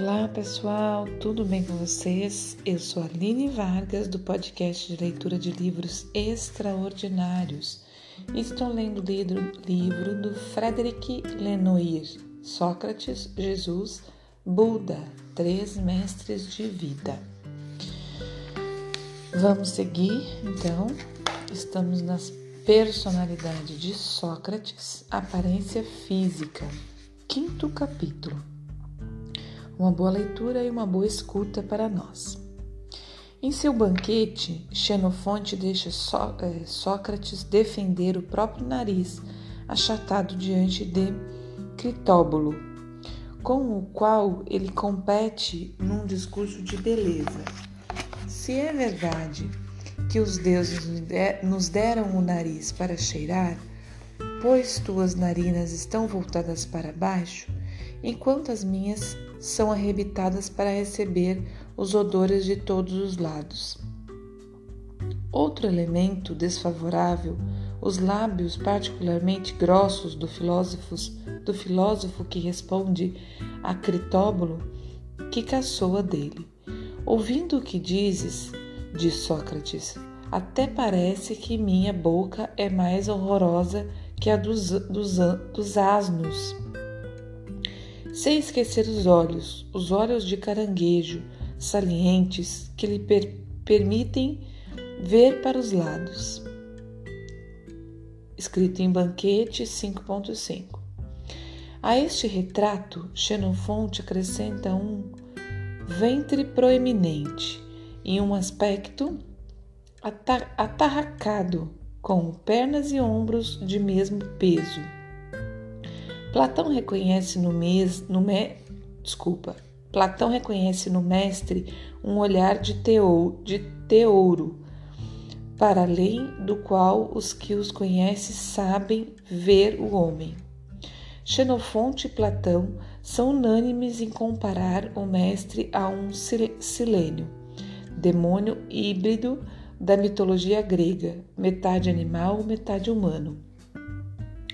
Olá pessoal, tudo bem com vocês? Eu sou Aline Vargas do podcast de leitura de livros extraordinários. Estou lendo o livro do Frederic Lenoir, Sócrates, Jesus, Buda, Três Mestres de Vida. Vamos seguir então. Estamos nas personalidades de Sócrates, aparência física, quinto capítulo uma boa leitura e uma boa escuta para nós. Em seu banquete, Xenofonte deixa Só, é, Sócrates defender o próprio nariz, achatado diante de Critóbulo, com o qual ele compete num discurso de beleza. Se é verdade que os deuses nos deram o nariz para cheirar, pois tuas narinas estão voltadas para baixo, enquanto as minhas são arrebitadas para receber os odores de todos os lados. Outro elemento desfavorável, os lábios particularmente grossos do filósofo, do filósofo que responde a Critóbulo, que caçoa dele. Ouvindo o que dizes, diz Sócrates, até parece que minha boca é mais horrorosa que a dos, dos, dos asnos sem esquecer os olhos, os olhos de caranguejo, salientes, que lhe per permitem ver para os lados. Escrito em Banquete 5.5. A este retrato, Xenofonte acrescenta um ventre proeminente e um aspecto atarracado, com pernas e ombros de mesmo peso Platão reconhece no no me, desculpa. Platão reconhece no mestre um olhar de, teo, de teouro, para além do qual os que os conhecem sabem ver o homem. Xenofonte e Platão são unânimes em comparar o mestre a um silênio, demônio híbrido da mitologia grega, metade animal, metade humano.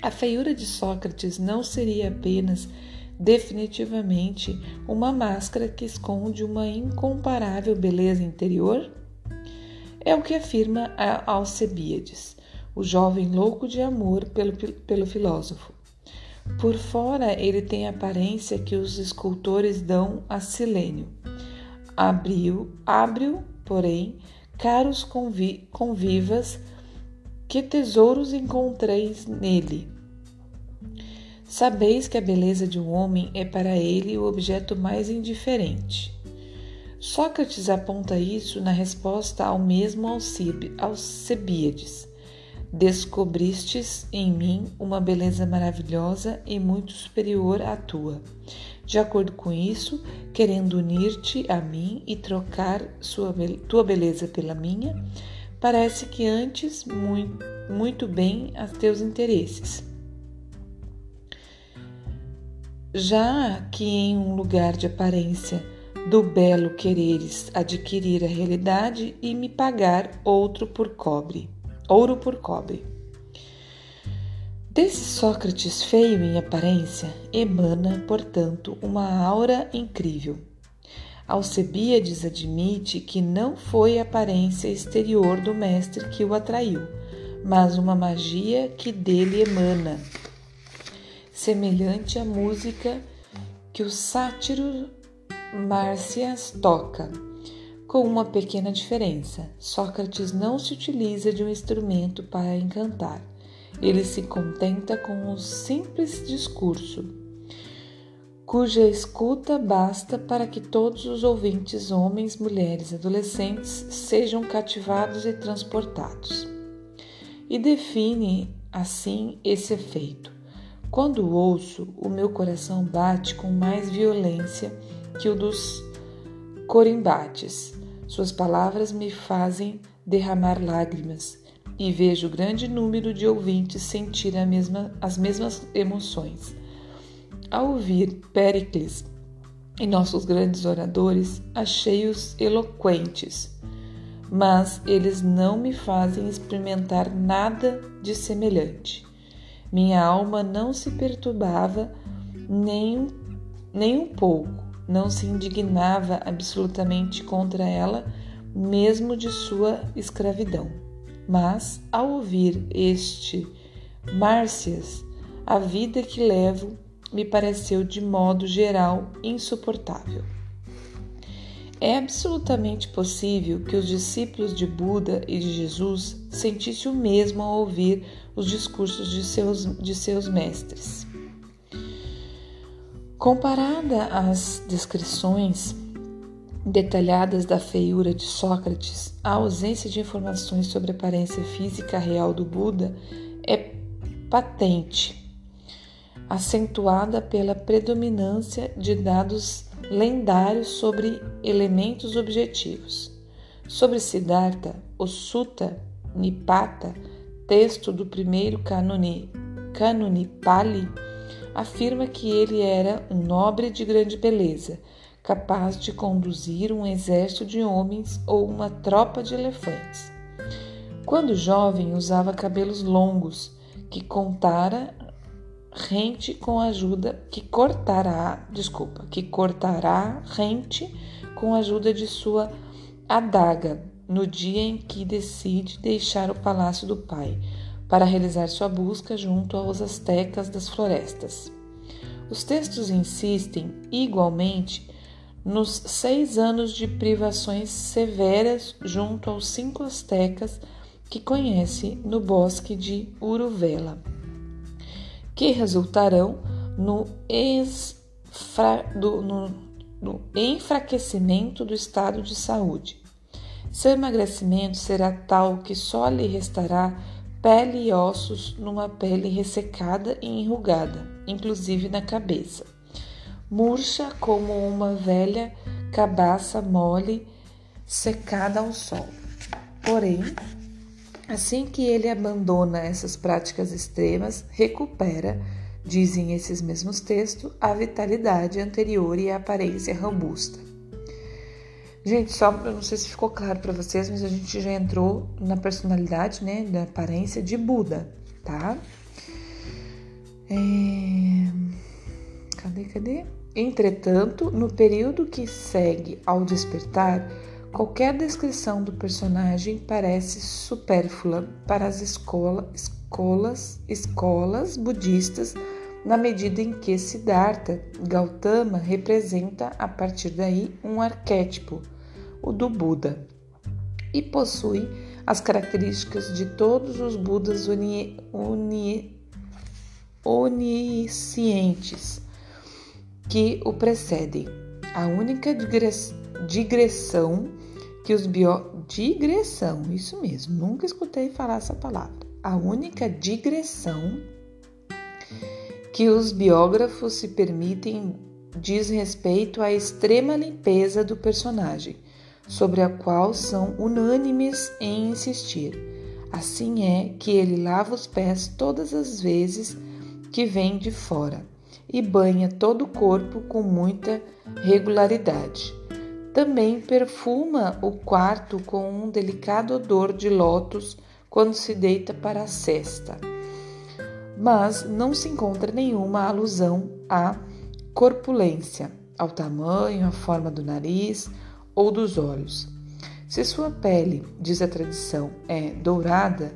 A feiura de Sócrates não seria apenas definitivamente uma máscara que esconde uma incomparável beleza interior? É o que afirma Alcebiades, o jovem louco de amor pelo, pelo filósofo. Por fora, ele tem a aparência que os escultores dão a Silênio. Abriu, abriu, porém, caros convi convivas, que tesouros encontreis nele Sabeis que a beleza de um homem é para ele o objeto mais indiferente. Sócrates aponta isso na resposta ao mesmo Alcebíades. Descobristes em mim uma beleza maravilhosa e muito superior à tua. De acordo com isso, querendo unir-te a mim e trocar sua, tua beleza pela minha, parece que antes muito, muito bem a teus interesses já que em um lugar de aparência do belo quereres adquirir a realidade e me pagar outro por cobre, ouro por cobre. Desse Sócrates feio em aparência emana, portanto, uma aura incrível. Alcebiades admite que não foi a aparência exterior do mestre que o atraiu, mas uma magia que dele emana semelhante à música que o sátiro Márcias toca, com uma pequena diferença. Sócrates não se utiliza de um instrumento para encantar. Ele se contenta com um simples discurso, cuja escuta basta para que todos os ouvintes, homens, mulheres, adolescentes, sejam cativados e transportados. E define assim esse efeito. Quando ouço, o meu coração bate com mais violência que o dos corimbates. Suas palavras me fazem derramar lágrimas e vejo grande número de ouvintes sentir mesma, as mesmas emoções. Ao ouvir Péricles e nossos grandes oradores, achei-os eloquentes, mas eles não me fazem experimentar nada de semelhante. Minha alma não se perturbava nem, nem um pouco não se indignava absolutamente contra ela, mesmo de sua escravidão. Mas, ao ouvir este Márcias, a vida que levo me pareceu de modo geral insuportável. É absolutamente possível que os discípulos de Buda e de Jesus sentissem o mesmo ao ouvir os discursos de seus, de seus mestres. Comparada às descrições detalhadas da feiura de Sócrates, a ausência de informações sobre a aparência física real do Buda é patente, acentuada pela predominância de dados lendários sobre elementos objetivos. Sobre Siddhartha, o Sutta Nipata, texto do primeiro cânone, cânone Pali, afirma que ele era um nobre de grande beleza, capaz de conduzir um exército de homens ou uma tropa de elefantes. Quando jovem, usava cabelos longos, que contara rente com ajuda que cortará, desculpa, que cortará rente com a ajuda de sua adaga no dia em que decide deixar o palácio do pai para realizar sua busca junto aos astecas das florestas. Os textos insistem igualmente nos seis anos de privações severas junto aos cinco astecas que conhece no bosque de Uruvela que resultarão no, do, no, no enfraquecimento do estado de saúde. Seu emagrecimento será tal que só lhe restará pele e ossos numa pele ressecada e enrugada, inclusive na cabeça. Murcha como uma velha cabaça mole secada ao sol. Porém, Assim que ele abandona essas práticas extremas, recupera, dizem esses mesmos textos, a vitalidade anterior e a aparência robusta. Gente, só eu não sei se ficou claro para vocês, mas a gente já entrou na personalidade, né, da aparência de Buda, tá? É... Cadê, cadê? Entretanto, no período que segue ao despertar, Qualquer descrição do personagem parece supérflua para as escola, escolas, escolas budistas, na medida em que Siddhartha Gautama representa a partir daí um arquétipo, o do Buda, e possui as características de todos os Budas oni, oni, oniscientes que o precedem. A única digressão que os bio... digressão, isso mesmo, nunca escutei falar essa palavra. A única digressão que os biógrafos se permitem diz respeito à extrema limpeza do personagem, sobre a qual são unânimes em insistir. Assim é que ele lava os pés todas as vezes que vem de fora e banha todo o corpo com muita regularidade. Também perfuma o quarto com um delicado odor de lótus quando se deita para a cesta. Mas não se encontra nenhuma alusão à corpulência, ao tamanho, à forma do nariz ou dos olhos. Se sua pele, diz a tradição, é dourada,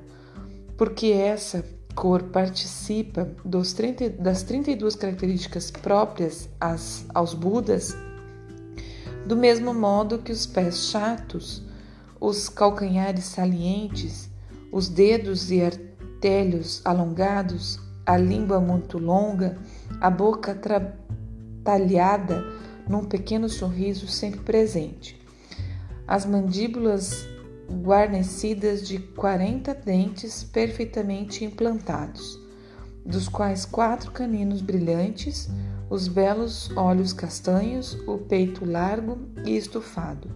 porque essa cor participa dos 30, das 32 características próprias às, aos Budas, do mesmo modo que os pés chatos, os calcanhares salientes, os dedos e artelhos alongados, a língua muito longa, a boca talhada num pequeno sorriso sempre presente, as mandíbulas guarnecidas de 40 dentes perfeitamente implantados, dos quais quatro caninos brilhantes, os belos olhos castanhos, o peito largo e estufado,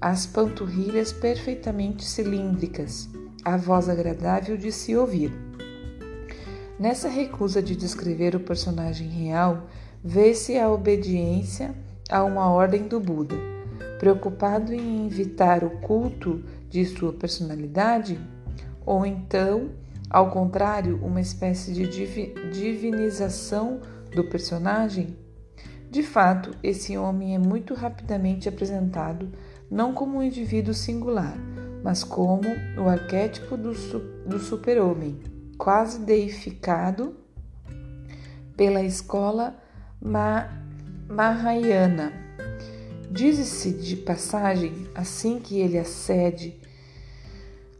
as panturrilhas perfeitamente cilíndricas, a voz agradável de se ouvir. Nessa recusa de descrever o personagem real, vê-se a obediência a uma ordem do Buda. Preocupado em evitar o culto de sua personalidade, ou então, ao contrário, uma espécie de divinização do personagem, De fato, esse homem é muito rapidamente apresentado não como um indivíduo singular, mas como o arquétipo do, do super-homem, quase deificado pela escola Ma Mahayana. Diz-se de passagem, assim que ele acede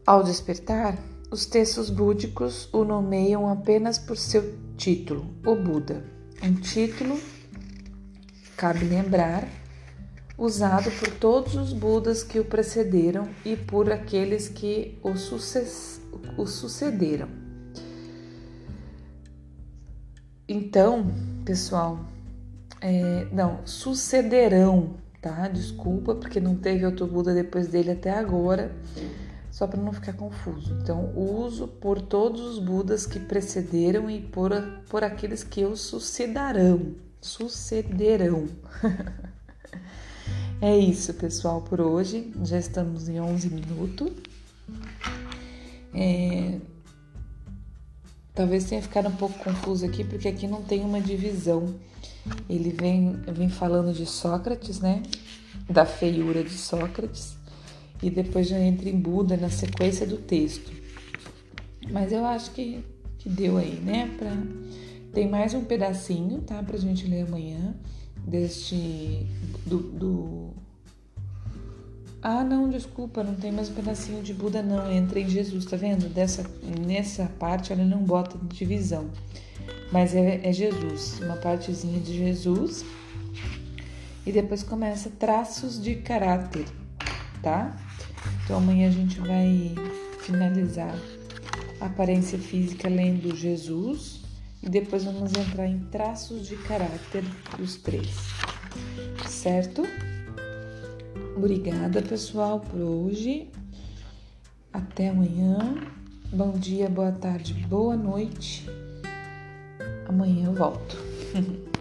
ao despertar, os textos búdicos o nomeiam apenas por seu título, o Buda. Um título, cabe lembrar, usado por todos os Budas que o precederam e por aqueles que o, o sucederam. Então, pessoal, é, não, sucederão, tá? Desculpa, porque não teve outro Buda depois dele até agora, só para não ficar confuso. Então, uso por todos os Budas que precederam e por, por aqueles que o sucederão. Sucederão. é isso, pessoal, por hoje. Já estamos em 11 minutos. É, Talvez tenha ficado um pouco confuso aqui, porque aqui não tem uma divisão. Ele vem, vem falando de Sócrates, né? Da feiura de Sócrates, e depois já entra em Buda na sequência do texto. Mas eu acho que, que deu aí, né? Pra... Tem mais um pedacinho, tá? Pra gente ler amanhã, deste. do, do ah, não, desculpa, não tem mais um pedacinho de Buda, não. Entra em Jesus, tá vendo? Dessa, nessa parte ela não bota divisão. Mas é, é Jesus, uma partezinha de Jesus. E depois começa traços de caráter, tá? Então amanhã a gente vai finalizar a aparência física lendo Jesus. E depois vamos entrar em traços de caráter dos três, certo? Obrigada, pessoal, por hoje. Até amanhã. Bom dia, boa tarde, boa noite. Amanhã eu volto.